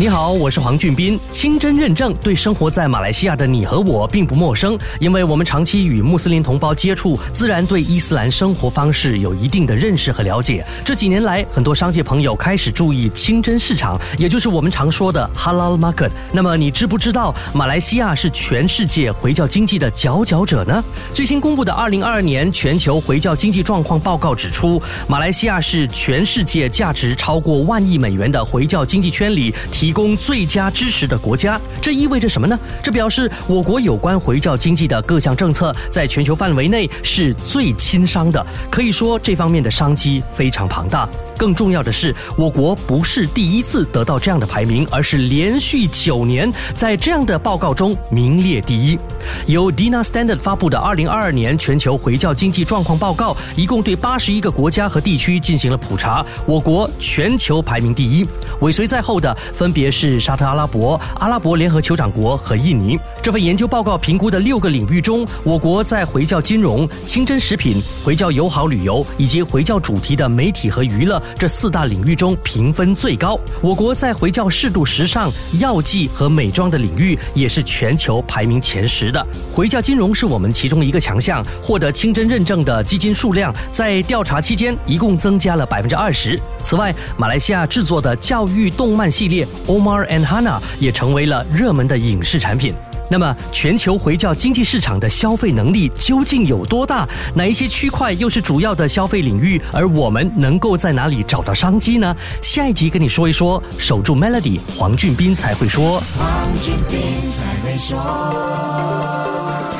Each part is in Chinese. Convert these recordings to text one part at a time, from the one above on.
你好，我是黄俊斌。清真认证对生活在马来西亚的你和我并不陌生，因为我们长期与穆斯林同胞接触，自然对伊斯兰生活方式有一定的认识和了解。这几年来，很多商界朋友开始注意清真市场，也就是我们常说的 Halal Market。那么，你知不知道马来西亚是全世界回教经济的佼佼者呢？最新公布的二零二二年全球回教经济状况报告指出，马来西亚是全世界价值超过万亿美元的回教经济圈里提。提供最佳支持的国家，这意味着什么呢？这表示我国有关回教经济的各项政策在全球范围内是最亲商的，可以说这方面的商机非常庞大。更重要的是，我国不是第一次得到这样的排名，而是连续九年在这样的报告中名列第一。由 Dina Standard 发布的《二零二二年全球回教经济状况报告》，一共对八十一个国家和地区进行了普查，我国全球排名第一，尾随在后的分别是沙特阿拉伯、阿拉伯联合酋长国和印尼。这份研究报告评估的六个领域中，我国在回教金融、清真食品、回教友好旅游以及回教主题的媒体和娱乐。这四大领域中评分最高，我国在回教适度时尚、药剂和美妆的领域也是全球排名前十的。回教金融是我们其中一个强项，获得清真认证的基金数量在调查期间一共增加了百分之二十。此外，马来西亚制作的教育动漫系列《Omar and Hannah》也成为了热门的影视产品。那么，全球回教经济市场的消费能力究竟有多大？哪一些区块又是主要的消费领域？而我们能够在哪里找到商机呢？下一集跟你说一说。守住 Melody，黄俊斌才会说。黄俊斌才会说。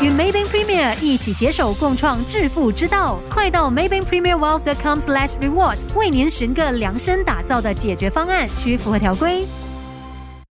与 Maybank Premier 一起携手共创致富之道，快到 Maybank Premier Wealth.com/slash rewards，为您寻个量身打造的解决方案，需符合条规。